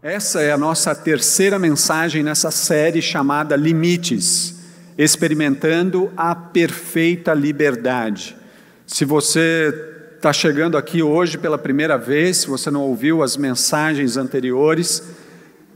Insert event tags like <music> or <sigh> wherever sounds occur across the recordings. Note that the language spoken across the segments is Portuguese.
Essa é a nossa terceira mensagem nessa série chamada Limites, experimentando a perfeita liberdade. Se você está chegando aqui hoje pela primeira vez, se você não ouviu as mensagens anteriores,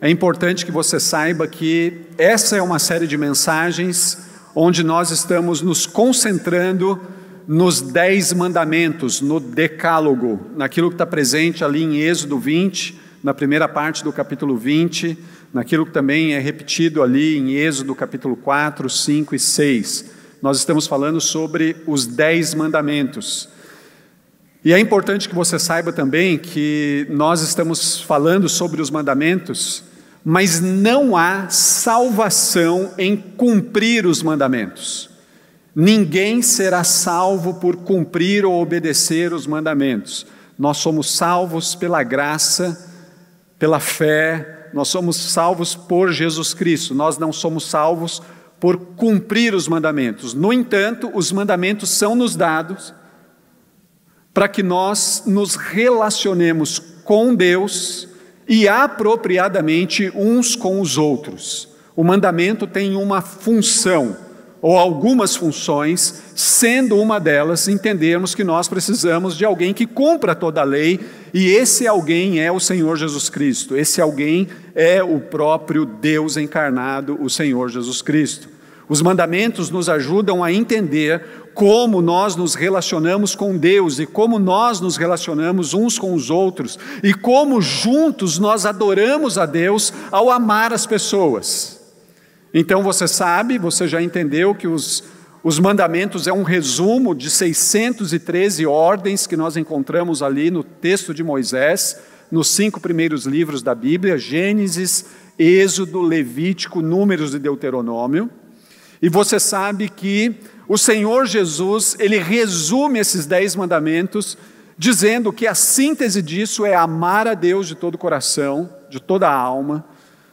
é importante que você saiba que essa é uma série de mensagens onde nós estamos nos concentrando nos dez mandamentos, no decálogo, naquilo que está presente ali em Êxodo 20 na primeira parte do capítulo 20, naquilo que também é repetido ali em Êxodo capítulo 4, 5 e 6. Nós estamos falando sobre os dez mandamentos. E é importante que você saiba também que nós estamos falando sobre os mandamentos, mas não há salvação em cumprir os mandamentos. Ninguém será salvo por cumprir ou obedecer os mandamentos. Nós somos salvos pela graça pela fé, nós somos salvos por Jesus Cristo, nós não somos salvos por cumprir os mandamentos. No entanto, os mandamentos são nos dados para que nós nos relacionemos com Deus e apropriadamente uns com os outros. O mandamento tem uma função ou algumas funções, sendo uma delas entendermos que nós precisamos de alguém que cumpra toda a lei, e esse alguém é o Senhor Jesus Cristo, esse alguém é o próprio Deus encarnado, o Senhor Jesus Cristo. Os mandamentos nos ajudam a entender como nós nos relacionamos com Deus e como nós nos relacionamos uns com os outros e como juntos nós adoramos a Deus ao amar as pessoas. Então você sabe, você já entendeu que os, os mandamentos é um resumo de 613 ordens que nós encontramos ali no texto de Moisés, nos cinco primeiros livros da Bíblia: Gênesis, Êxodo, Levítico, Números e Deuteronômio. E você sabe que o Senhor Jesus, ele resume esses dez mandamentos, dizendo que a síntese disso é amar a Deus de todo o coração, de toda a alma,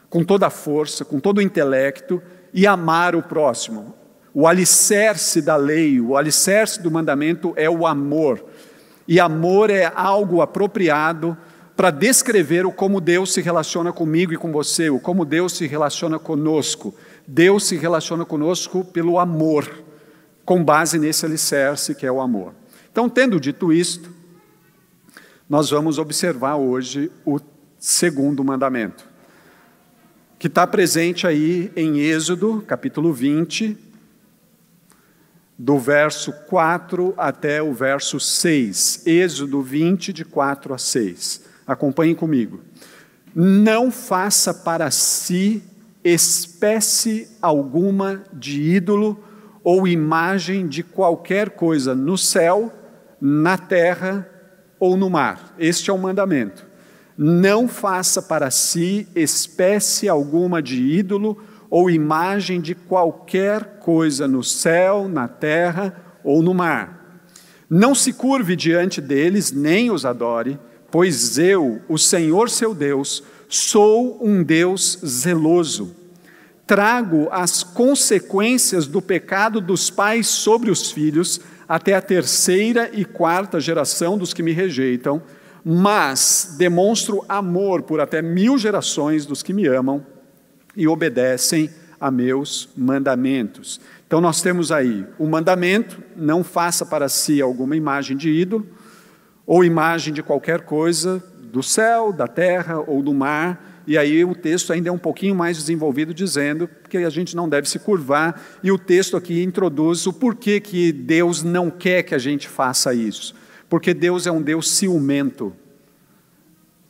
com toda a força, com todo o intelecto e amar o próximo. O alicerce da lei, o alicerce do mandamento é o amor. E amor é algo apropriado para descrever o como Deus se relaciona comigo e com você, o como Deus se relaciona conosco. Deus se relaciona conosco pelo amor, com base nesse alicerce que é o amor. Então, tendo dito isto, nós vamos observar hoje o segundo mandamento que está presente aí em Êxodo, capítulo 20, do verso 4 até o verso 6. Êxodo 20, de 4 a 6. Acompanhem comigo. Não faça para si espécie alguma de ídolo ou imagem de qualquer coisa no céu, na terra ou no mar. Este é o mandamento. Não faça para si espécie alguma de ídolo ou imagem de qualquer coisa no céu, na terra ou no mar. Não se curve diante deles, nem os adore, pois eu, o Senhor seu Deus, sou um Deus zeloso. Trago as consequências do pecado dos pais sobre os filhos, até a terceira e quarta geração dos que me rejeitam mas demonstro amor por até mil gerações dos que me amam e obedecem a meus mandamentos. Então nós temos aí o mandamento: não faça para si alguma imagem de ídolo ou imagem de qualquer coisa do céu, da terra ou do mar. E aí o texto ainda é um pouquinho mais desenvolvido, dizendo que a gente não deve se curvar, e o texto aqui introduz o porquê que Deus não quer que a gente faça isso. Porque Deus é um Deus ciumento.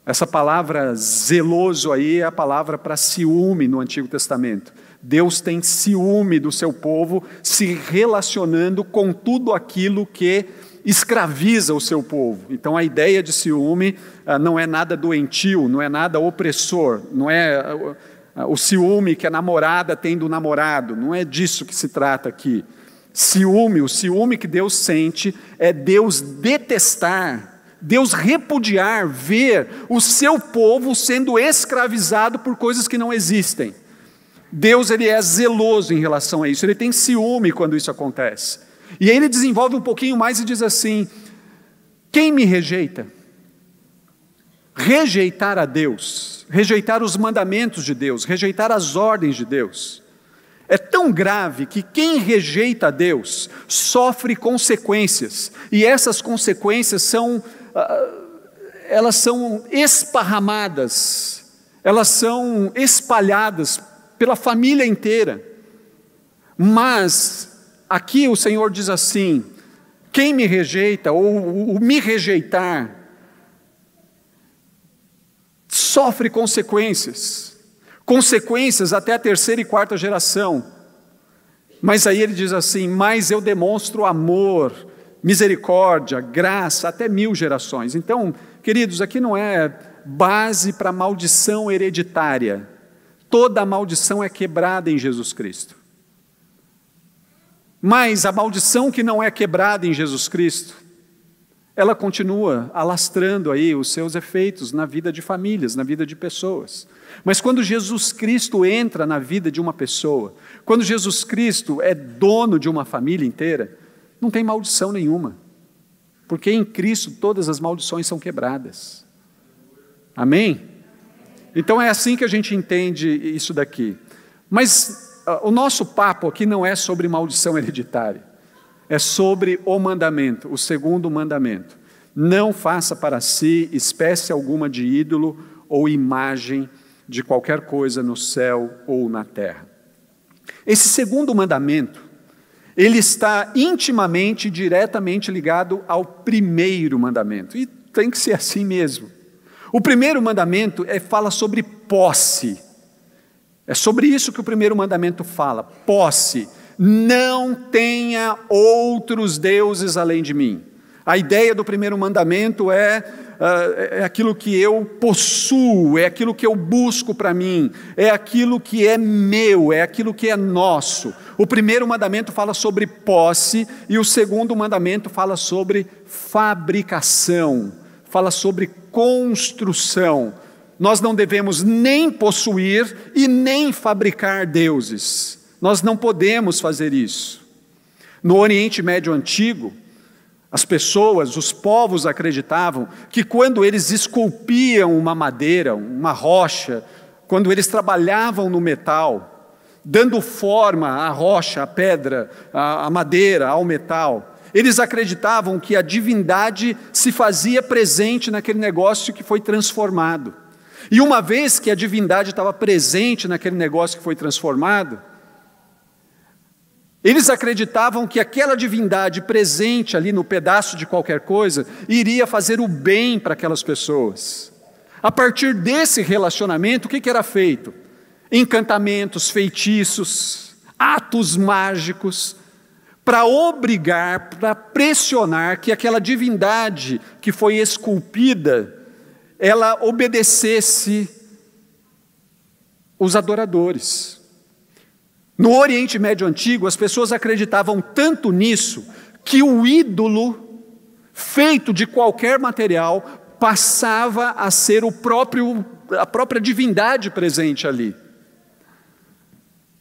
Essa palavra zeloso aí é a palavra para ciúme no Antigo Testamento. Deus tem ciúme do seu povo se relacionando com tudo aquilo que escraviza o seu povo. Então a ideia de ciúme ah, não é nada doentio, não é nada opressor, não é o ciúme que a namorada tem do namorado, não é disso que se trata aqui. Ciúme, o ciúme que Deus sente é Deus detestar, Deus repudiar, ver o seu povo sendo escravizado por coisas que não existem. Deus ele é zeloso em relação a isso, ele tem ciúme quando isso acontece. E aí ele desenvolve um pouquinho mais e diz assim: quem me rejeita? Rejeitar a Deus, rejeitar os mandamentos de Deus, rejeitar as ordens de Deus, é tão grave que quem rejeita a Deus sofre consequências, e essas consequências são, ah, elas são esparramadas, elas são espalhadas pela família inteira. Mas aqui o Senhor diz assim: quem me rejeita ou o me rejeitar sofre consequências, consequências até a terceira e quarta geração. Mas aí ele diz assim: Mas eu demonstro amor, misericórdia, graça até mil gerações. Então, queridos, aqui não é base para maldição hereditária. Toda maldição é quebrada em Jesus Cristo. Mas a maldição que não é quebrada em Jesus Cristo, ela continua alastrando aí os seus efeitos na vida de famílias, na vida de pessoas. Mas quando Jesus Cristo entra na vida de uma pessoa, quando Jesus Cristo é dono de uma família inteira, não tem maldição nenhuma. Porque em Cristo todas as maldições são quebradas. Amém? Então é assim que a gente entende isso daqui. Mas uh, o nosso papo aqui não é sobre maldição hereditária, é sobre o mandamento, o segundo mandamento. Não faça para si espécie alguma de ídolo ou imagem de qualquer coisa no céu ou na terra. Esse segundo mandamento, ele está intimamente, diretamente ligado ao primeiro mandamento, e tem que ser assim mesmo. O primeiro mandamento é, fala sobre posse. É sobre isso que o primeiro mandamento fala: posse. Não tenha outros deuses além de mim. A ideia do primeiro mandamento é, uh, é aquilo que eu possuo, é aquilo que eu busco para mim, é aquilo que é meu, é aquilo que é nosso. O primeiro mandamento fala sobre posse e o segundo mandamento fala sobre fabricação fala sobre construção. Nós não devemos nem possuir e nem fabricar deuses. Nós não podemos fazer isso. No Oriente Médio Antigo, as pessoas, os povos acreditavam que quando eles esculpiam uma madeira, uma rocha, quando eles trabalhavam no metal, dando forma à rocha, à pedra, à madeira, ao metal, eles acreditavam que a divindade se fazia presente naquele negócio que foi transformado. E uma vez que a divindade estava presente naquele negócio que foi transformado, eles acreditavam que aquela divindade presente ali no pedaço de qualquer coisa iria fazer o bem para aquelas pessoas. A partir desse relacionamento, o que, que era feito? Encantamentos, feitiços, atos mágicos, para obrigar, para pressionar que aquela divindade que foi esculpida, ela obedecesse os adoradores. No Oriente Médio Antigo, as pessoas acreditavam tanto nisso que o ídolo, feito de qualquer material, passava a ser o próprio, a própria divindade presente ali.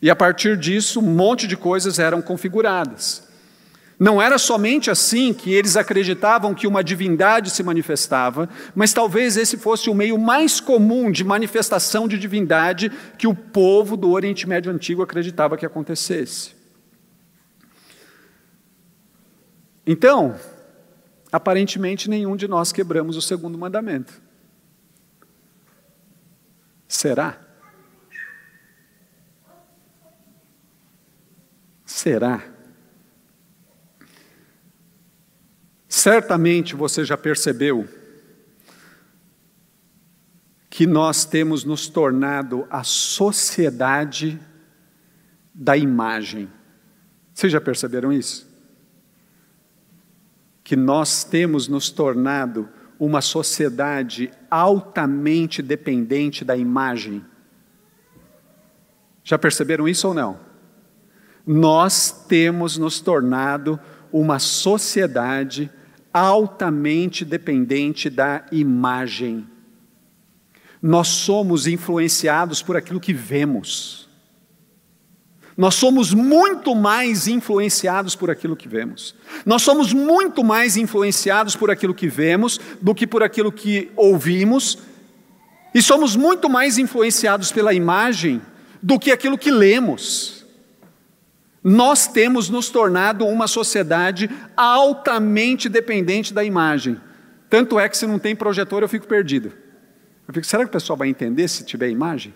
E a partir disso, um monte de coisas eram configuradas. Não era somente assim que eles acreditavam que uma divindade se manifestava, mas talvez esse fosse o meio mais comum de manifestação de divindade que o povo do Oriente Médio Antigo acreditava que acontecesse. Então, aparentemente nenhum de nós quebramos o segundo mandamento. Será? Será? Certamente você já percebeu que nós temos nos tornado a sociedade da imagem. Vocês já perceberam isso? Que nós temos nos tornado uma sociedade altamente dependente da imagem. Já perceberam isso ou não? Nós temos nos tornado uma sociedade altamente dependente da imagem. Nós somos influenciados por aquilo que vemos. Nós somos muito mais influenciados por aquilo que vemos. Nós somos muito mais influenciados por aquilo que vemos do que por aquilo que ouvimos. E somos muito mais influenciados pela imagem do que aquilo que lemos. Nós temos nos tornado uma sociedade altamente dependente da imagem. Tanto é que se não tem projetor eu fico perdido. Eu fico, será que o pessoal vai entender se tiver imagem?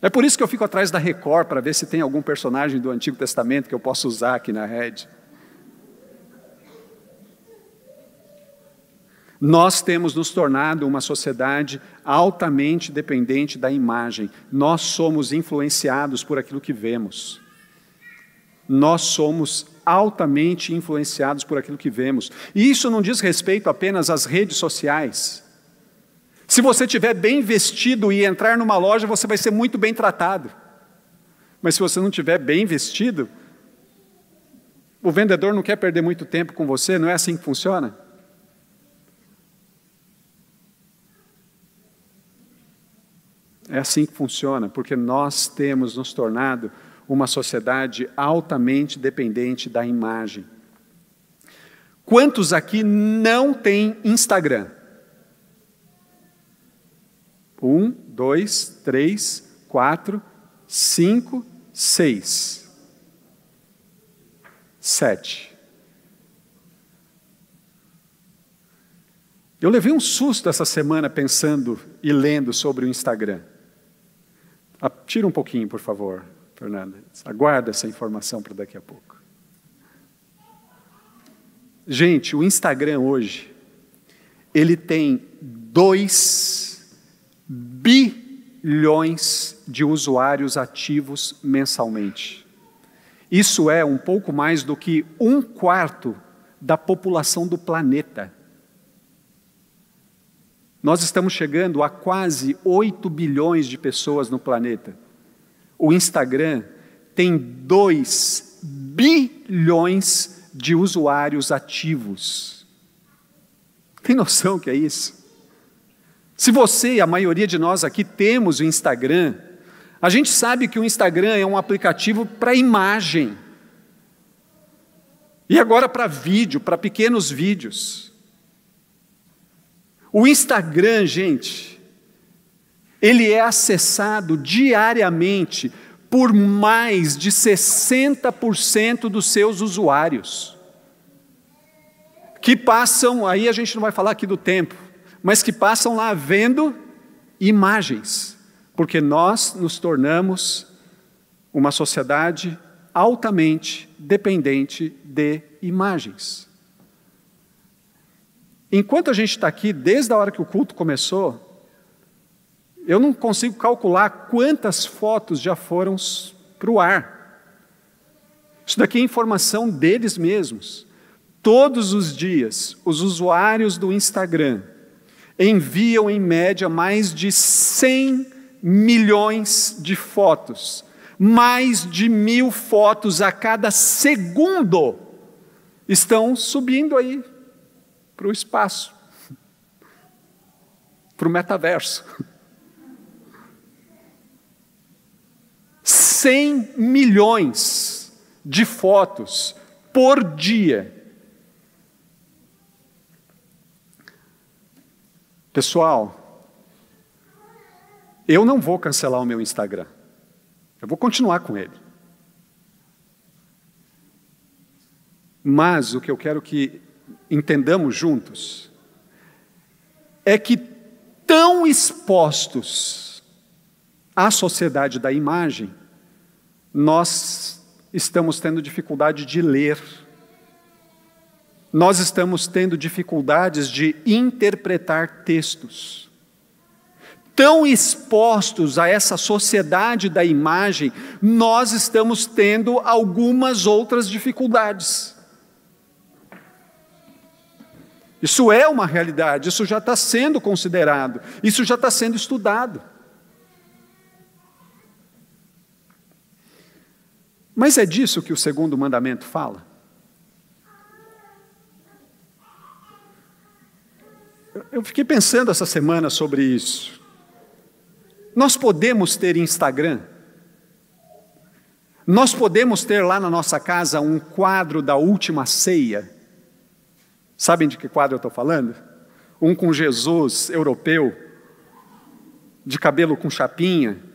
É por isso que eu fico atrás da Record para ver se tem algum personagem do Antigo Testamento que eu possa usar aqui na rede. Nós temos nos tornado uma sociedade altamente dependente da imagem. Nós somos influenciados por aquilo que vemos. Nós somos altamente influenciados por aquilo que vemos. E isso não diz respeito apenas às redes sociais. Se você estiver bem vestido e entrar numa loja, você vai ser muito bem tratado. Mas se você não estiver bem vestido, o vendedor não quer perder muito tempo com você, não é assim que funciona? É assim que funciona, porque nós temos nos tornado uma sociedade altamente dependente da imagem. Quantos aqui não têm Instagram? Um, dois, três, quatro, cinco, seis, sete. Eu levei um susto essa semana pensando e lendo sobre o Instagram. Ah, tira um pouquinho, por favor, Fernanda. Aguarda essa informação para daqui a pouco. Gente, o Instagram hoje, ele tem 2 bilhões de usuários ativos mensalmente. Isso é um pouco mais do que um quarto da população do planeta. Nós estamos chegando a quase 8 bilhões de pessoas no planeta. O Instagram tem 2 bilhões de usuários ativos. Tem noção que é isso? Se você e a maioria de nós aqui temos o Instagram, a gente sabe que o Instagram é um aplicativo para imagem. E agora para vídeo, para pequenos vídeos. O Instagram, gente, ele é acessado diariamente por mais de 60% dos seus usuários. Que passam, aí a gente não vai falar aqui do tempo, mas que passam lá vendo imagens, porque nós nos tornamos uma sociedade altamente dependente de imagens. Enquanto a gente está aqui, desde a hora que o culto começou, eu não consigo calcular quantas fotos já foram para o ar. Isso daqui é informação deles mesmos. Todos os dias, os usuários do Instagram enviam em média mais de 100 milhões de fotos, mais de mil fotos a cada segundo estão subindo aí para o espaço, <laughs> para o metaverso. 100 milhões de fotos por dia. Pessoal, eu não vou cancelar o meu Instagram. Eu vou continuar com ele. Mas o que eu quero que entendamos juntos, é que tão expostos à sociedade da imagem, nós estamos tendo dificuldade de ler, nós estamos tendo dificuldades de interpretar textos. Tão expostos a essa sociedade da imagem, nós estamos tendo algumas outras dificuldades. Isso é uma realidade, isso já está sendo considerado, isso já está sendo estudado. Mas é disso que o segundo mandamento fala? Eu fiquei pensando essa semana sobre isso. Nós podemos ter Instagram? Nós podemos ter lá na nossa casa um quadro da última ceia. Sabem de que quadro eu estou falando? Um com Jesus europeu, de cabelo com chapinha.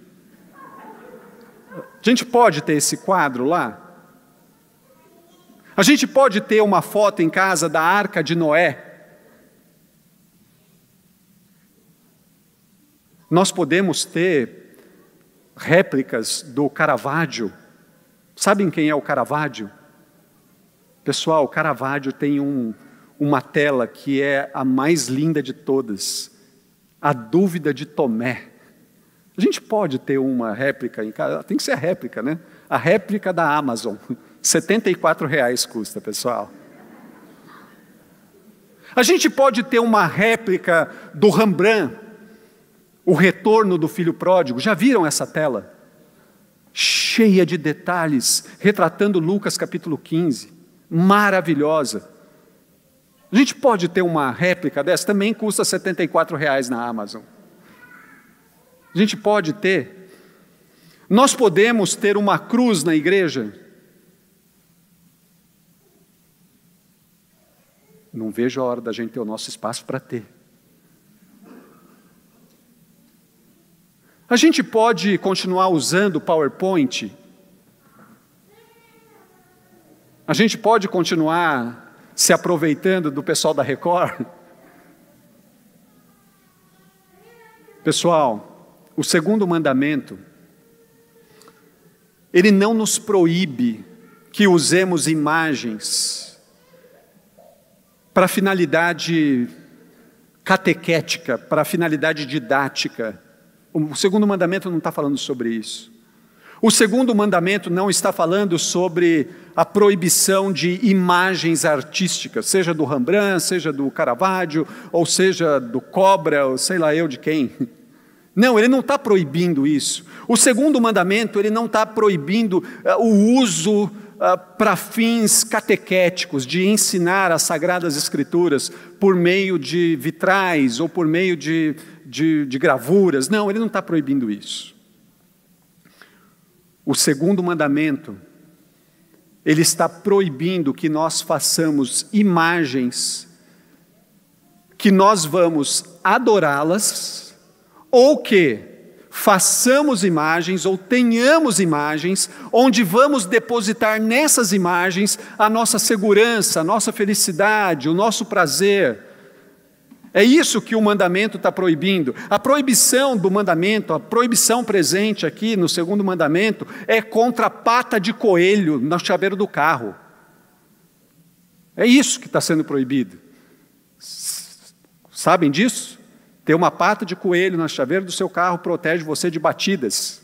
A gente pode ter esse quadro lá? A gente pode ter uma foto em casa da arca de Noé? Nós podemos ter réplicas do Caravaggio. Sabem quem é o Caravaggio? Pessoal, o Caravaggio tem um, uma tela que é a mais linda de todas. A dúvida de Tomé. A gente pode ter uma réplica em casa, tem que ser a réplica, né? A réplica da Amazon. <laughs> 74 reais custa, pessoal. A gente pode ter uma réplica do Rembrandt, o retorno do filho pródigo. Já viram essa tela? Cheia de detalhes, retratando Lucas capítulo 15. Maravilhosa. A gente pode ter uma réplica dessa, também custa 74 reais na Amazon. A gente pode ter. Nós podemos ter uma cruz na igreja. Não vejo a hora da gente ter o nosso espaço para ter. A gente pode continuar usando o PowerPoint? A gente pode continuar se aproveitando do pessoal da Record? Pessoal, o segundo mandamento, ele não nos proíbe que usemos imagens para finalidade catequética, para finalidade didática. O segundo mandamento não está falando sobre isso. O segundo mandamento não está falando sobre a proibição de imagens artísticas, seja do Rembrandt, seja do Caravaggio, ou seja do Cobra, ou sei lá eu de quem. Não, ele não está proibindo isso. O segundo mandamento, ele não está proibindo uh, o uso uh, para fins catequéticos, de ensinar as sagradas escrituras por meio de vitrais ou por meio de de, de gravuras. Não, ele não está proibindo isso. O segundo mandamento, ele está proibindo que nós façamos imagens, que nós vamos adorá-las, ou que façamos imagens ou tenhamos imagens, onde vamos depositar nessas imagens a nossa segurança, a nossa felicidade, o nosso prazer. É isso que o mandamento está proibindo. A proibição do mandamento, a proibição presente aqui no segundo mandamento, é contra a pata de coelho no chaveiro do carro. É isso que está sendo proibido. Sabem disso? Ter uma pata de coelho na chaveiro do seu carro protege você de batidas.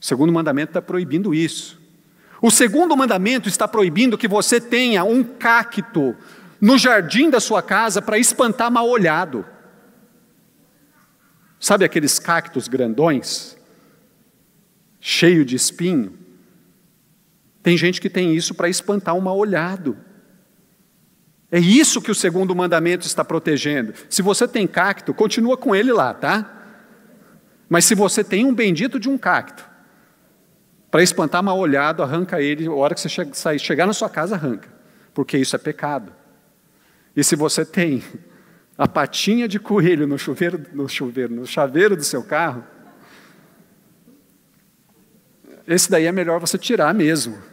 O segundo mandamento está proibindo isso. O segundo mandamento está proibindo que você tenha um cacto no jardim da sua casa para espantar mal olhado. Sabe aqueles cactos grandões, cheio de espinho? Tem gente que tem isso para espantar um mal olhado. É isso que o segundo mandamento está protegendo. Se você tem cacto, continua com ele lá, tá? Mas se você tem um bendito de um cacto, para espantar mal olhado, arranca ele, a hora que você chegar na sua casa, arranca, porque isso é pecado. E se você tem a patinha de coelho no chuveiro, no chuveiro, no chaveiro do seu carro, esse daí é melhor você tirar mesmo.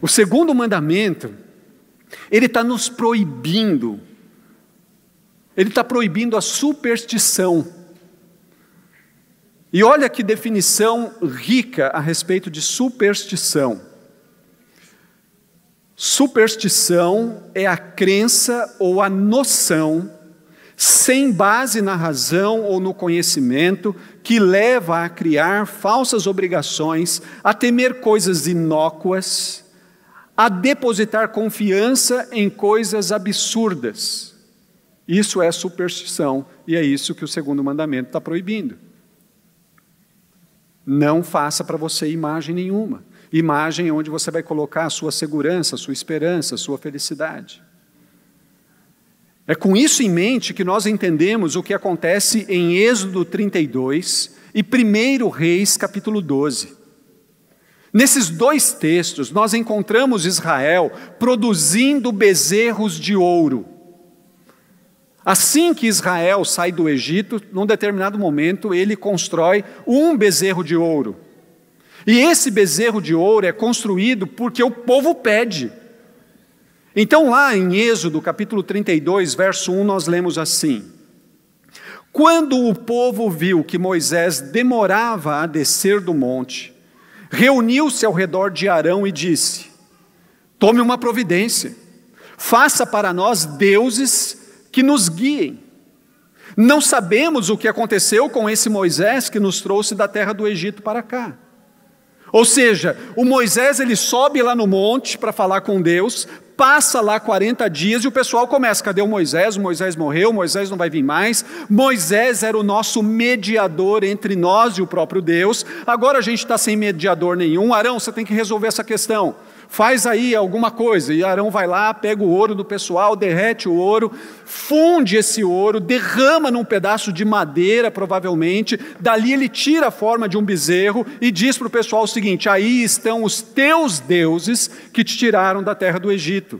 O segundo mandamento, ele está nos proibindo, ele está proibindo a superstição. E olha que definição rica a respeito de superstição. Superstição é a crença ou a noção, sem base na razão ou no conhecimento, que leva a criar falsas obrigações, a temer coisas inócuas, a depositar confiança em coisas absurdas. Isso é superstição, e é isso que o segundo mandamento está proibindo. Não faça para você imagem nenhuma. Imagem onde você vai colocar a sua segurança, a sua esperança, a sua felicidade. É com isso em mente que nós entendemos o que acontece em Êxodo 32 e 1 Reis, capítulo 12. Nesses dois textos, nós encontramos Israel produzindo bezerros de ouro. Assim que Israel sai do Egito, num determinado momento, ele constrói um bezerro de ouro. E esse bezerro de ouro é construído porque o povo pede. Então, lá em Êxodo, capítulo 32, verso 1, nós lemos assim: Quando o povo viu que Moisés demorava a descer do monte, reuniu-se ao redor de Arão e disse: Tome uma providência, faça para nós deuses que nos guiem. Não sabemos o que aconteceu com esse Moisés que nos trouxe da terra do Egito para cá. Ou seja, o Moisés ele sobe lá no monte para falar com Deus, passa lá 40 dias e o pessoal começa: cadê o Moisés? O Moisés morreu, Moisés não vai vir mais. Moisés era o nosso mediador entre nós e o próprio Deus. Agora a gente está sem mediador nenhum. Arão, você tem que resolver essa questão faz aí alguma coisa. E Arão vai lá, pega o ouro do pessoal, derrete o ouro, funde esse ouro, derrama num pedaço de madeira, provavelmente. Dali ele tira a forma de um bezerro e diz para o pessoal o seguinte: aí estão os teus deuses que te tiraram da terra do Egito.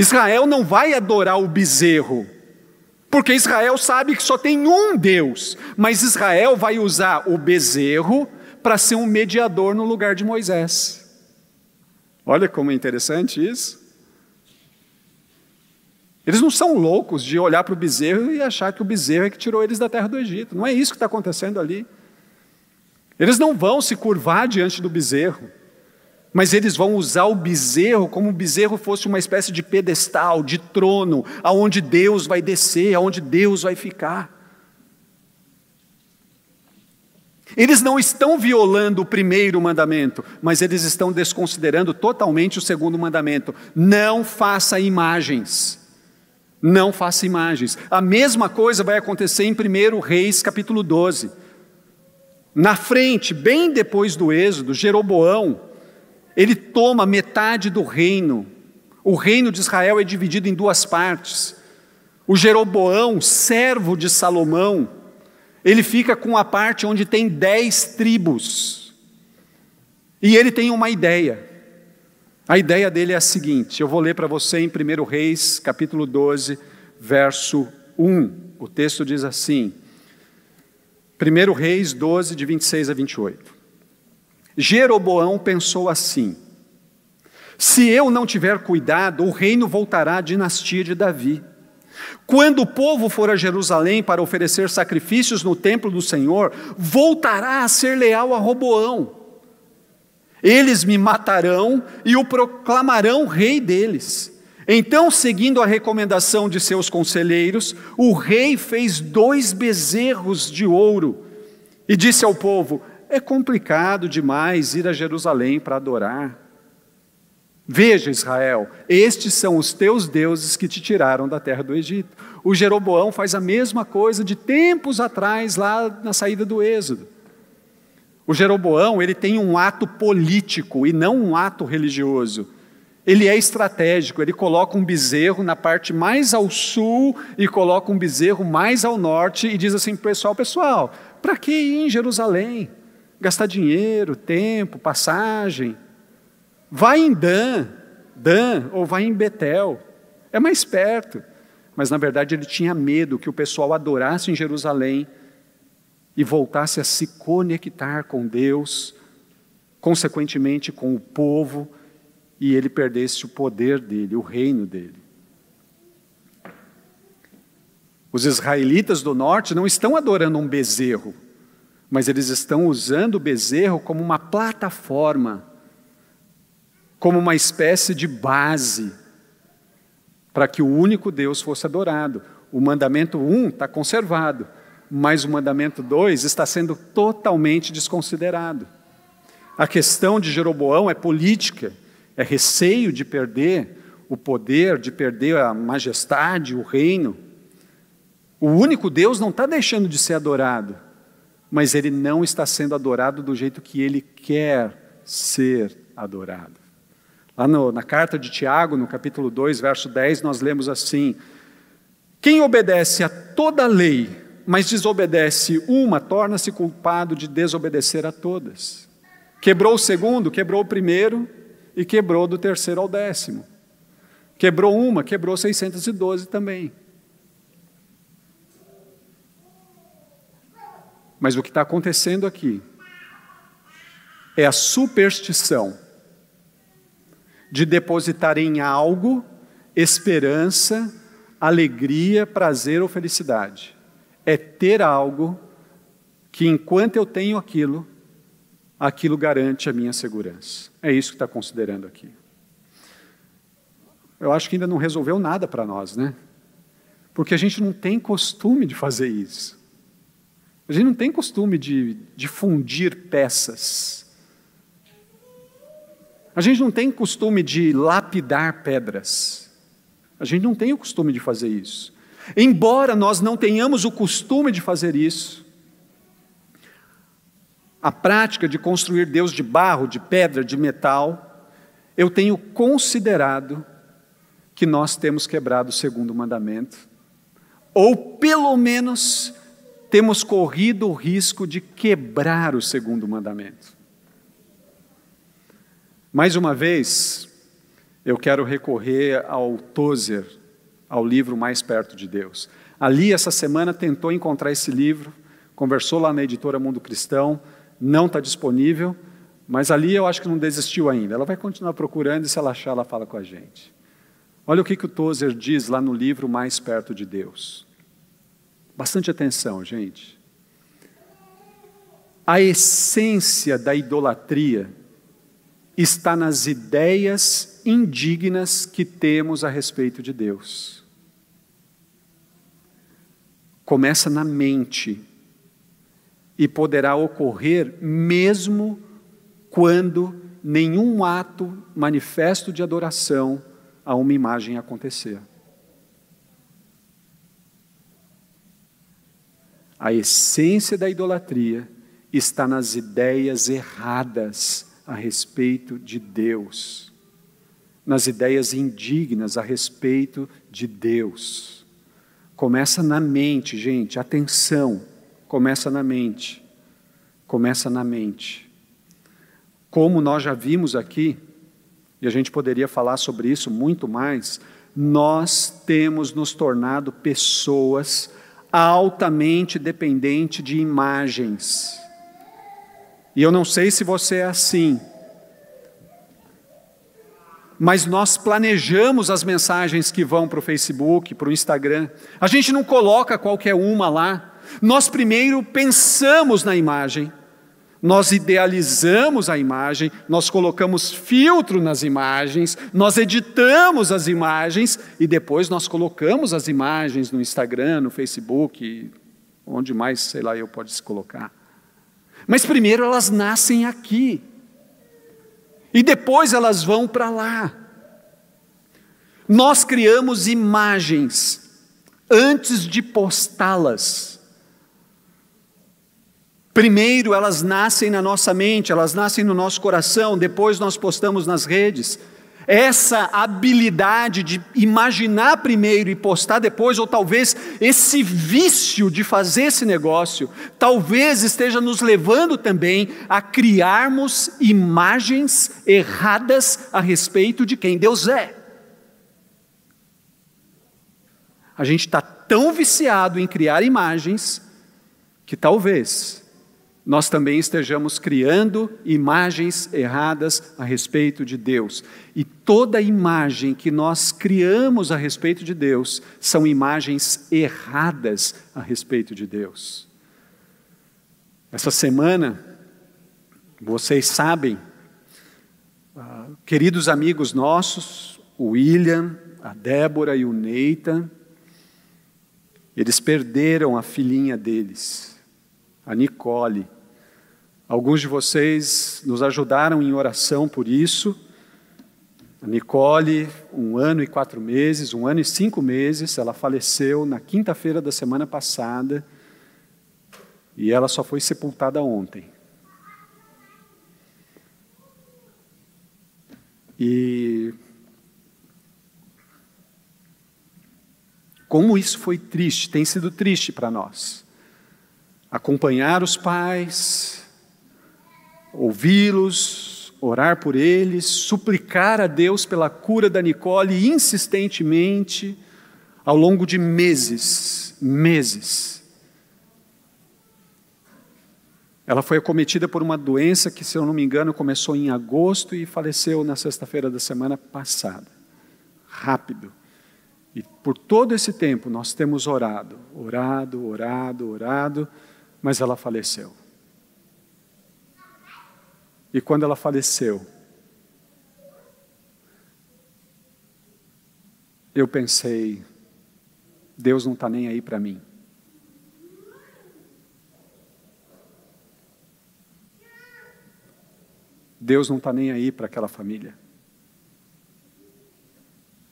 Israel não vai adorar o bezerro, porque Israel sabe que só tem um Deus, mas Israel vai usar o bezerro para ser um mediador no lugar de Moisés. Olha como é interessante isso. Eles não são loucos de olhar para o bezerro e achar que o bezerro é que tirou eles da terra do Egito. Não é isso que está acontecendo ali. Eles não vão se curvar diante do bezerro, mas eles vão usar o bezerro como o bezerro fosse uma espécie de pedestal, de trono, aonde Deus vai descer, aonde Deus vai ficar. Eles não estão violando o primeiro mandamento, mas eles estão desconsiderando totalmente o segundo mandamento. Não faça imagens. Não faça imagens. A mesma coisa vai acontecer em 1 Reis, capítulo 12. Na frente, bem depois do Êxodo, Jeroboão, ele toma metade do reino. O reino de Israel é dividido em duas partes. O Jeroboão, servo de Salomão, ele fica com a parte onde tem dez tribos. E ele tem uma ideia. A ideia dele é a seguinte: eu vou ler para você em 1 Reis, capítulo 12, verso 1. O texto diz assim: 1 Reis 12, de 26 a 28. Jeroboão pensou assim: se eu não tiver cuidado, o reino voltará à dinastia de Davi. Quando o povo for a Jerusalém para oferecer sacrifícios no templo do Senhor, voltará a ser leal a Roboão. Eles me matarão e o proclamarão rei deles. Então, seguindo a recomendação de seus conselheiros, o rei fez dois bezerros de ouro e disse ao povo: É complicado demais ir a Jerusalém para adorar. Veja, Israel, estes são os teus deuses que te tiraram da terra do Egito. O Jeroboão faz a mesma coisa de tempos atrás, lá na saída do Êxodo. O Jeroboão, ele tem um ato político e não um ato religioso. Ele é estratégico, ele coloca um bezerro na parte mais ao sul e coloca um bezerro mais ao norte e diz assim, pessoal, pessoal, para que ir em Jerusalém? Gastar dinheiro, tempo, passagem. Vai em Dan, Dan, ou vai em Betel. É mais perto. Mas na verdade ele tinha medo que o pessoal adorasse em Jerusalém e voltasse a se conectar com Deus, consequentemente com o povo, e ele perdesse o poder dele, o reino dele. Os israelitas do norte não estão adorando um bezerro, mas eles estão usando o bezerro como uma plataforma como uma espécie de base para que o único Deus fosse adorado. O mandamento 1 um está conservado, mas o mandamento 2 está sendo totalmente desconsiderado. A questão de Jeroboão é política, é receio de perder o poder, de perder a majestade, o reino. O único Deus não está deixando de ser adorado, mas ele não está sendo adorado do jeito que ele quer ser adorado. Lá no, na carta de Tiago, no capítulo 2, verso 10, nós lemos assim: Quem obedece a toda a lei, mas desobedece uma, torna-se culpado de desobedecer a todas. Quebrou o segundo, quebrou o primeiro e quebrou do terceiro ao décimo. Quebrou uma, quebrou 612 também. Mas o que está acontecendo aqui é a superstição de depositar em algo esperança, alegria, prazer ou felicidade. É ter algo que, enquanto eu tenho aquilo, aquilo garante a minha segurança. É isso que está considerando aqui. Eu acho que ainda não resolveu nada para nós, né? Porque a gente não tem costume de fazer isso. A gente não tem costume de, de fundir peças. A gente não tem costume de lapidar pedras. A gente não tem o costume de fazer isso. Embora nós não tenhamos o costume de fazer isso, a prática de construir Deus de barro, de pedra, de metal, eu tenho considerado que nós temos quebrado o segundo mandamento, ou pelo menos temos corrido o risco de quebrar o segundo mandamento. Mais uma vez, eu quero recorrer ao Tozer, ao livro Mais Perto de Deus. Ali, essa semana, tentou encontrar esse livro, conversou lá na editora Mundo Cristão, não está disponível, mas ali eu acho que não desistiu ainda. Ela vai continuar procurando e se ela achar, ela fala com a gente. Olha o que, que o Tozer diz lá no livro Mais Perto de Deus. Bastante atenção, gente. A essência da idolatria está nas ideias indignas que temos a respeito de Deus. Começa na mente e poderá ocorrer mesmo quando nenhum ato manifesto de adoração a uma imagem acontecer. A essência da idolatria está nas ideias erradas a respeito de Deus, nas ideias indignas a respeito de Deus. Começa na mente, gente, atenção, começa na mente. Começa na mente. Como nós já vimos aqui, e a gente poderia falar sobre isso muito mais, nós temos nos tornado pessoas altamente dependente de imagens. E eu não sei se você é assim, mas nós planejamos as mensagens que vão para o Facebook, para o Instagram. A gente não coloca qualquer uma lá. Nós primeiro pensamos na imagem, nós idealizamos a imagem, nós colocamos filtro nas imagens, nós editamos as imagens e depois nós colocamos as imagens no Instagram, no Facebook, onde mais, sei lá, eu pode se colocar. Mas primeiro elas nascem aqui. E depois elas vão para lá. Nós criamos imagens antes de postá-las. Primeiro elas nascem na nossa mente, elas nascem no nosso coração, depois nós postamos nas redes. Essa habilidade de imaginar primeiro e postar depois, ou talvez esse vício de fazer esse negócio, talvez esteja nos levando também a criarmos imagens erradas a respeito de quem Deus é. A gente está tão viciado em criar imagens que talvez nós também estejamos criando imagens erradas a respeito de Deus. E toda imagem que nós criamos a respeito de Deus são imagens erradas a respeito de Deus. Essa semana, vocês sabem, uh, queridos amigos nossos, o William, a Débora e o Neita, eles perderam a filhinha deles a Nicole. Alguns de vocês nos ajudaram em oração por isso. A Nicole, um ano e quatro meses, um ano e cinco meses, ela faleceu na quinta-feira da semana passada. E ela só foi sepultada ontem. E como isso foi triste, tem sido triste para nós. Acompanhar os pais, ouvi-los, orar por eles, suplicar a Deus pela cura da Nicole insistentemente, ao longo de meses, meses. Ela foi acometida por uma doença que, se eu não me engano, começou em agosto e faleceu na sexta-feira da semana passada. Rápido. E por todo esse tempo nós temos orado, orado, orado, orado, mas ela faleceu. E quando ela faleceu, eu pensei, Deus não está nem aí para mim. Deus não está nem aí para aquela família.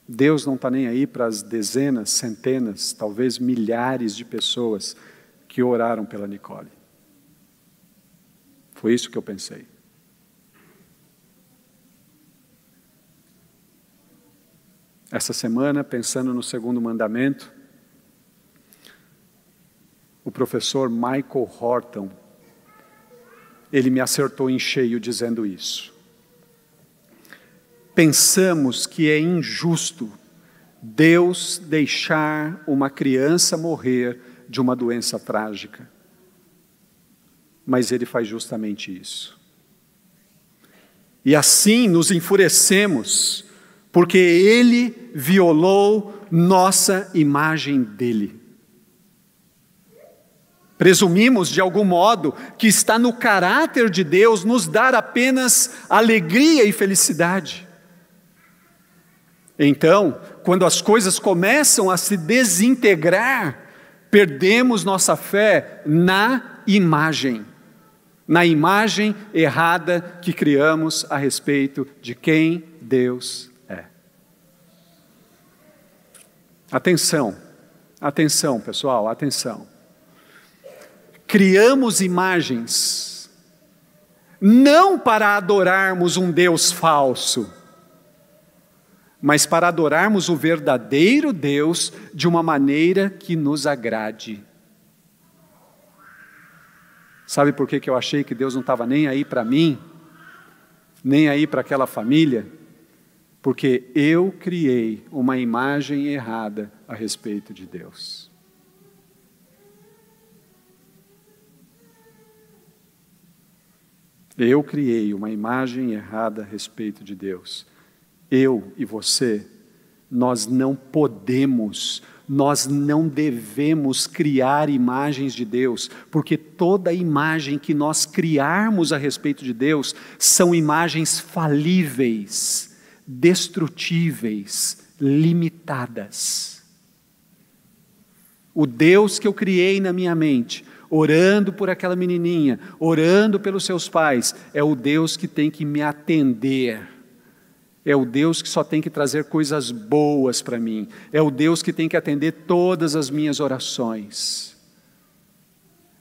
Deus não está nem aí para as dezenas, centenas, talvez milhares de pessoas que oraram pela Nicole. Foi isso que eu pensei. Essa semana, pensando no segundo mandamento, o professor Michael Horton, ele me acertou em cheio dizendo isso. Pensamos que é injusto Deus deixar uma criança morrer de uma doença trágica. Mas Ele faz justamente isso. E assim nos enfurecemos, porque Ele violou nossa imagem dele. Presumimos, de algum modo, que está no caráter de Deus nos dar apenas alegria e felicidade. Então, quando as coisas começam a se desintegrar, perdemos nossa fé na imagem, na imagem errada que criamos a respeito de quem Deus é. Atenção, atenção, pessoal, atenção criamos imagens, não para adorarmos um Deus falso, mas para adorarmos o verdadeiro Deus de uma maneira que nos agrade. Sabe por que, que eu achei que Deus não estava nem aí para mim, nem aí para aquela família? Porque eu criei uma imagem errada a respeito de Deus. Eu criei uma imagem errada a respeito de Deus. Eu e você, nós não podemos, nós não devemos criar imagens de Deus, porque toda imagem que nós criarmos a respeito de Deus são imagens falíveis, destrutíveis, limitadas. O Deus que eu criei na minha mente orando por aquela menininha, orando pelos seus pais, é o Deus que tem que me atender. É o Deus que só tem que trazer coisas boas para mim. É o Deus que tem que atender todas as minhas orações.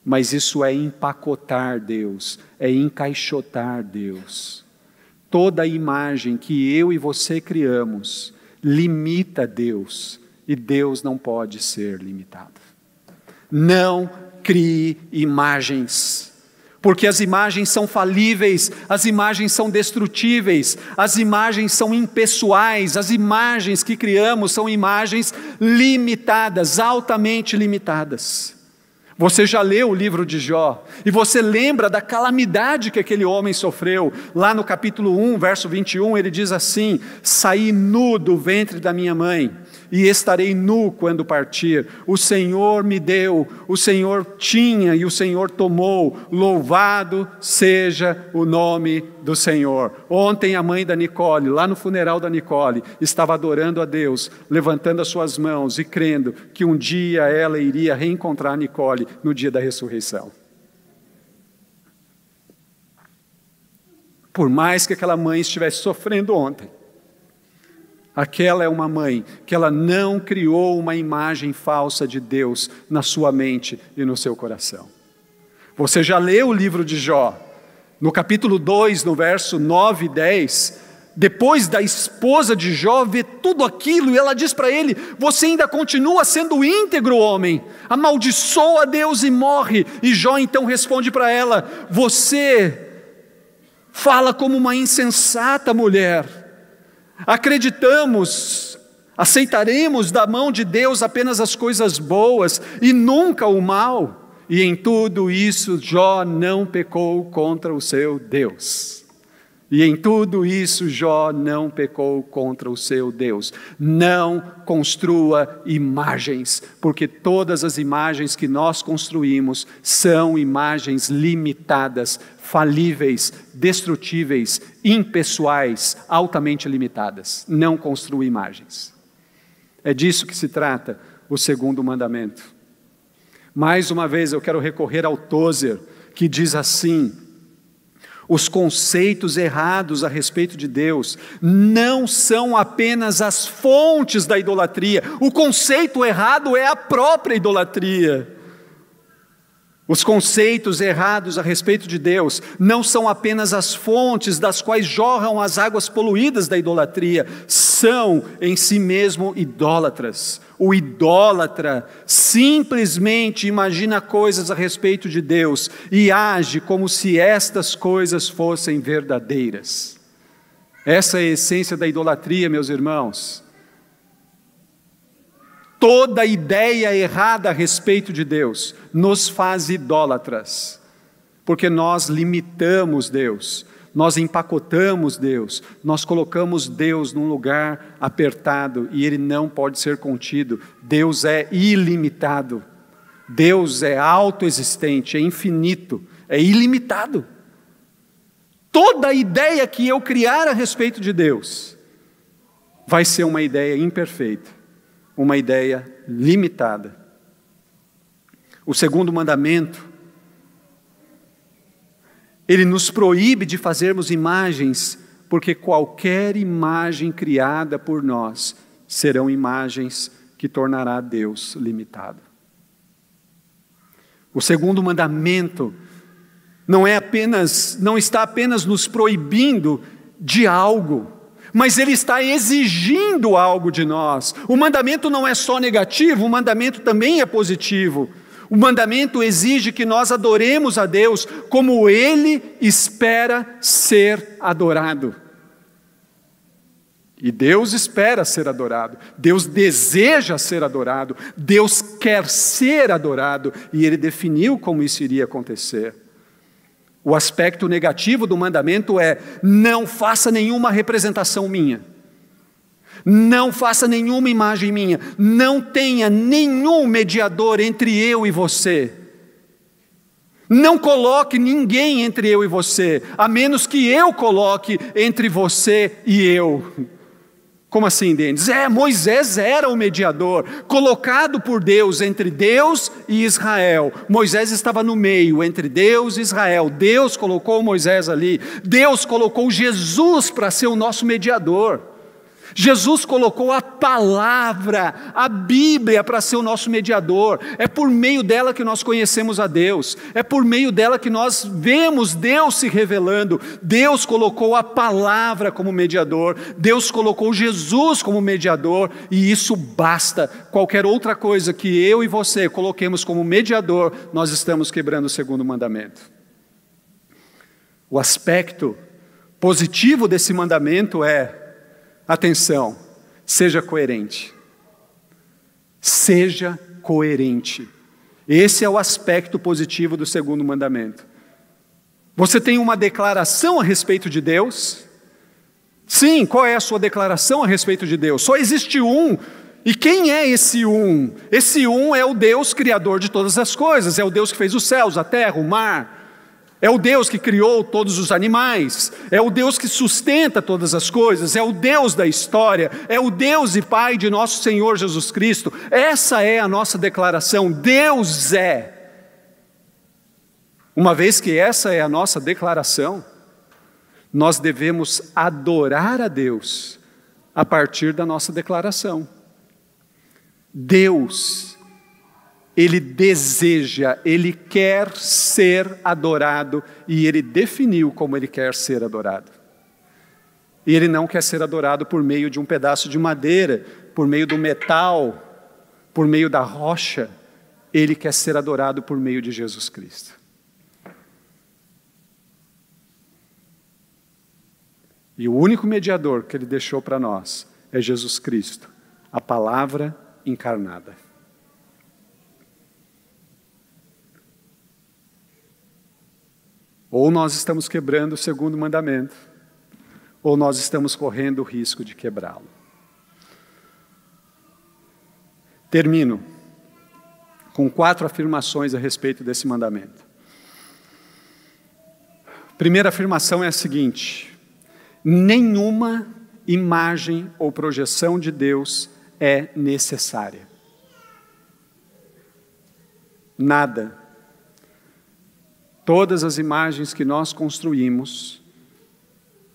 Mas isso é empacotar Deus, é encaixotar Deus. Toda a imagem que eu e você criamos limita Deus, e Deus não pode ser limitado. Não crie imagens. Porque as imagens são falíveis, as imagens são destrutíveis, as imagens são impessoais, as imagens que criamos são imagens limitadas, altamente limitadas. Você já leu o livro de Jó e você lembra da calamidade que aquele homem sofreu. Lá no capítulo 1, verso 21, ele diz assim: Saí nu do ventre da minha mãe e estarei nu quando partir. O Senhor me deu, o Senhor tinha e o Senhor tomou. Louvado seja o nome do Senhor. Ontem a mãe da Nicole, lá no funeral da Nicole, estava adorando a Deus, levantando as suas mãos e crendo que um dia ela iria reencontrar a Nicole no dia da ressurreição. Por mais que aquela mãe estivesse sofrendo ontem, Aquela é uma mãe que ela não criou uma imagem falsa de Deus na sua mente e no seu coração. Você já leu o livro de Jó? No capítulo 2, no verso 9 e 10, depois da esposa de Jó ver tudo aquilo e ela diz para ele: Você ainda continua sendo íntegro, homem, amaldiçoa Deus e morre. E Jó então responde para ela: Você fala como uma insensata mulher. Acreditamos, aceitaremos da mão de Deus apenas as coisas boas e nunca o mal. E em tudo isso, Jó não pecou contra o seu Deus. E em tudo isso, Jó não pecou contra o seu Deus. Não construa imagens, porque todas as imagens que nós construímos são imagens limitadas, falíveis, destrutíveis, impessoais, altamente limitadas. Não construa imagens. É disso que se trata o segundo mandamento. Mais uma vez eu quero recorrer ao Tozer, que diz assim: os conceitos errados a respeito de Deus não são apenas as fontes da idolatria, o conceito errado é a própria idolatria. Os conceitos errados a respeito de Deus não são apenas as fontes das quais jorram as águas poluídas da idolatria, são em si mesmo idólatras. O idólatra simplesmente imagina coisas a respeito de Deus e age como se estas coisas fossem verdadeiras. Essa é a essência da idolatria, meus irmãos. Toda ideia errada a respeito de Deus nos faz idólatras, porque nós limitamos Deus, nós empacotamos Deus, nós colocamos Deus num lugar apertado e ele não pode ser contido. Deus é ilimitado, Deus é autoexistente, é infinito, é ilimitado. Toda ideia que eu criar a respeito de Deus vai ser uma ideia imperfeita uma ideia limitada. O segundo mandamento, ele nos proíbe de fazermos imagens, porque qualquer imagem criada por nós serão imagens que tornará Deus limitado. O segundo mandamento não é apenas, não está apenas nos proibindo de algo, mas ele está exigindo algo de nós. O mandamento não é só negativo, o mandamento também é positivo. O mandamento exige que nós adoremos a Deus como ele espera ser adorado. E Deus espera ser adorado, Deus deseja ser adorado, Deus quer ser adorado, e Ele definiu como isso iria acontecer. O aspecto negativo do mandamento é: não faça nenhuma representação minha. Não faça nenhuma imagem minha. Não tenha nenhum mediador entre eu e você. Não coloque ninguém entre eu e você, a menos que eu coloque entre você e eu. Como assim, Denis? É, Moisés era o mediador, colocado por Deus entre Deus e Israel. Moisés estava no meio, entre Deus e Israel. Deus colocou Moisés ali. Deus colocou Jesus para ser o nosso mediador. Jesus colocou a palavra, a Bíblia, para ser o nosso mediador. É por meio dela que nós conhecemos a Deus, é por meio dela que nós vemos Deus se revelando. Deus colocou a palavra como mediador, Deus colocou Jesus como mediador, e isso basta. Qualquer outra coisa que eu e você coloquemos como mediador, nós estamos quebrando o segundo mandamento. O aspecto positivo desse mandamento é Atenção, seja coerente. Seja coerente. Esse é o aspecto positivo do segundo mandamento. Você tem uma declaração a respeito de Deus? Sim, qual é a sua declaração a respeito de Deus? Só existe um. E quem é esse um? Esse um é o Deus criador de todas as coisas, é o Deus que fez os céus, a terra, o mar, é o Deus que criou todos os animais, é o Deus que sustenta todas as coisas, é o Deus da história, é o Deus e Pai de nosso Senhor Jesus Cristo. Essa é a nossa declaração: Deus é. Uma vez que essa é a nossa declaração, nós devemos adorar a Deus a partir da nossa declaração. Deus ele deseja, ele quer ser adorado e ele definiu como ele quer ser adorado. E ele não quer ser adorado por meio de um pedaço de madeira, por meio do metal, por meio da rocha. Ele quer ser adorado por meio de Jesus Cristo. E o único mediador que ele deixou para nós é Jesus Cristo, a palavra encarnada. Ou nós estamos quebrando o segundo mandamento, ou nós estamos correndo o risco de quebrá-lo. Termino com quatro afirmações a respeito desse mandamento. Primeira afirmação é a seguinte: nenhuma imagem ou projeção de Deus é necessária. Nada todas as imagens que nós construímos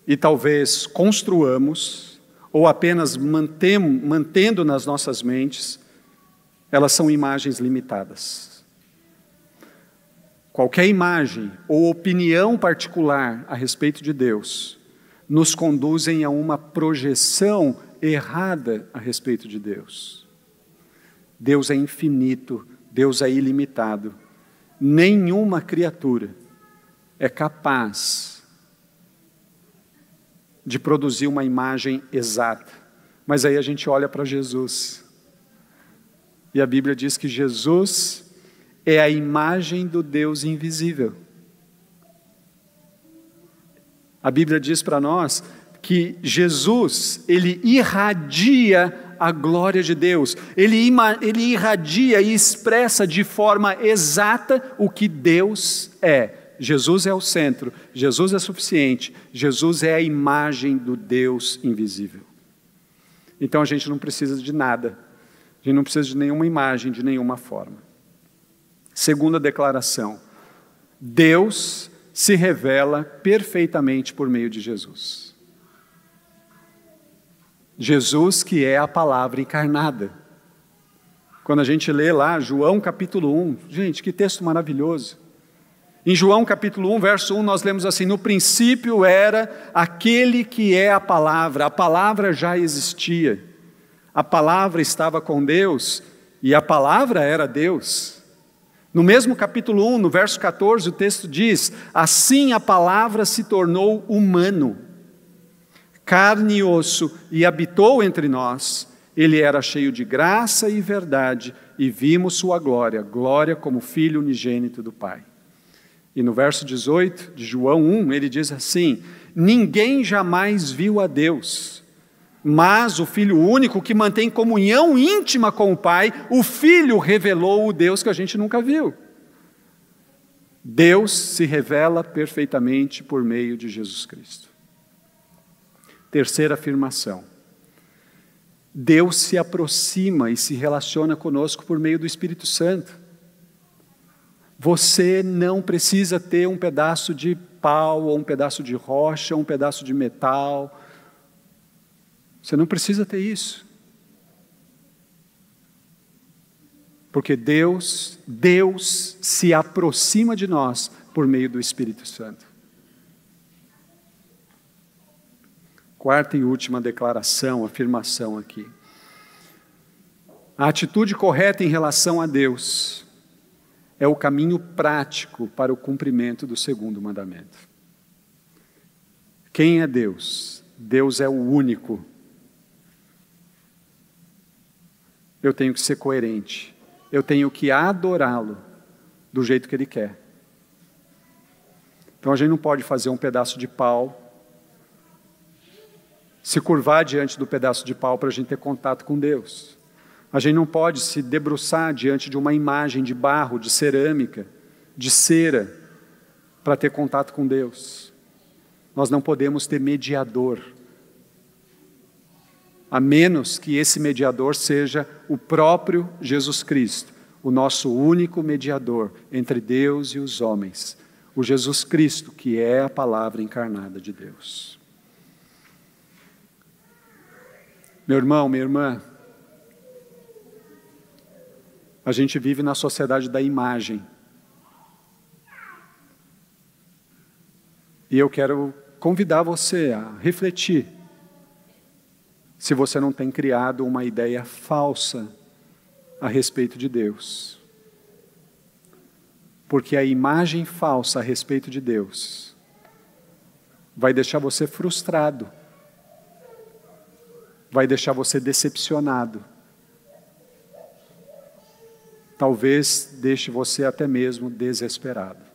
e talvez construamos, ou apenas mantemos, mantendo nas nossas mentes, elas são imagens limitadas. Qualquer imagem ou opinião particular a respeito de Deus nos conduzem a uma projeção errada a respeito de Deus. Deus é infinito, Deus é ilimitado nenhuma criatura é capaz de produzir uma imagem exata. Mas aí a gente olha para Jesus. E a Bíblia diz que Jesus é a imagem do Deus invisível. A Bíblia diz para nós que Jesus, ele irradia a glória de Deus, ele, ele irradia e expressa de forma exata o que Deus é. Jesus é o centro, Jesus é suficiente, Jesus é a imagem do Deus invisível. Então a gente não precisa de nada, a gente não precisa de nenhuma imagem, de nenhuma forma. Segunda declaração: Deus se revela perfeitamente por meio de Jesus. Jesus, que é a palavra encarnada. Quando a gente lê lá João capítulo 1, gente, que texto maravilhoso. Em João capítulo 1, verso 1, nós lemos assim: No princípio era aquele que é a palavra, a palavra já existia, a palavra estava com Deus e a palavra era Deus. No mesmo capítulo 1, no verso 14, o texto diz: Assim a palavra se tornou humano carne e osso, e habitou entre nós. Ele era cheio de graça e verdade, e vimos sua glória, glória como filho unigênito do Pai. E no verso 18 de João 1, ele diz assim: Ninguém jamais viu a Deus, mas o Filho único que mantém comunhão íntima com o Pai, o Filho revelou o Deus que a gente nunca viu. Deus se revela perfeitamente por meio de Jesus Cristo. Terceira afirmação. Deus se aproxima e se relaciona conosco por meio do Espírito Santo. Você não precisa ter um pedaço de pau, ou um pedaço de rocha, ou um pedaço de metal. Você não precisa ter isso. Porque Deus, Deus se aproxima de nós por meio do Espírito Santo. Quarta e última declaração, afirmação aqui. A atitude correta em relação a Deus é o caminho prático para o cumprimento do segundo mandamento. Quem é Deus? Deus é o único. Eu tenho que ser coerente. Eu tenho que adorá-lo do jeito que ele quer. Então a gente não pode fazer um pedaço de pau se curvar diante do pedaço de pau para a gente ter contato com Deus. A gente não pode se debruçar diante de uma imagem de barro, de cerâmica, de cera, para ter contato com Deus. Nós não podemos ter mediador, a menos que esse mediador seja o próprio Jesus Cristo, o nosso único mediador entre Deus e os homens, o Jesus Cristo, que é a palavra encarnada de Deus. Meu irmão, minha irmã, A gente vive na sociedade da imagem. E eu quero convidar você a refletir se você não tem criado uma ideia falsa a respeito de Deus. Porque a imagem falsa a respeito de Deus vai deixar você frustrado, vai deixar você decepcionado, talvez deixe você até mesmo desesperado.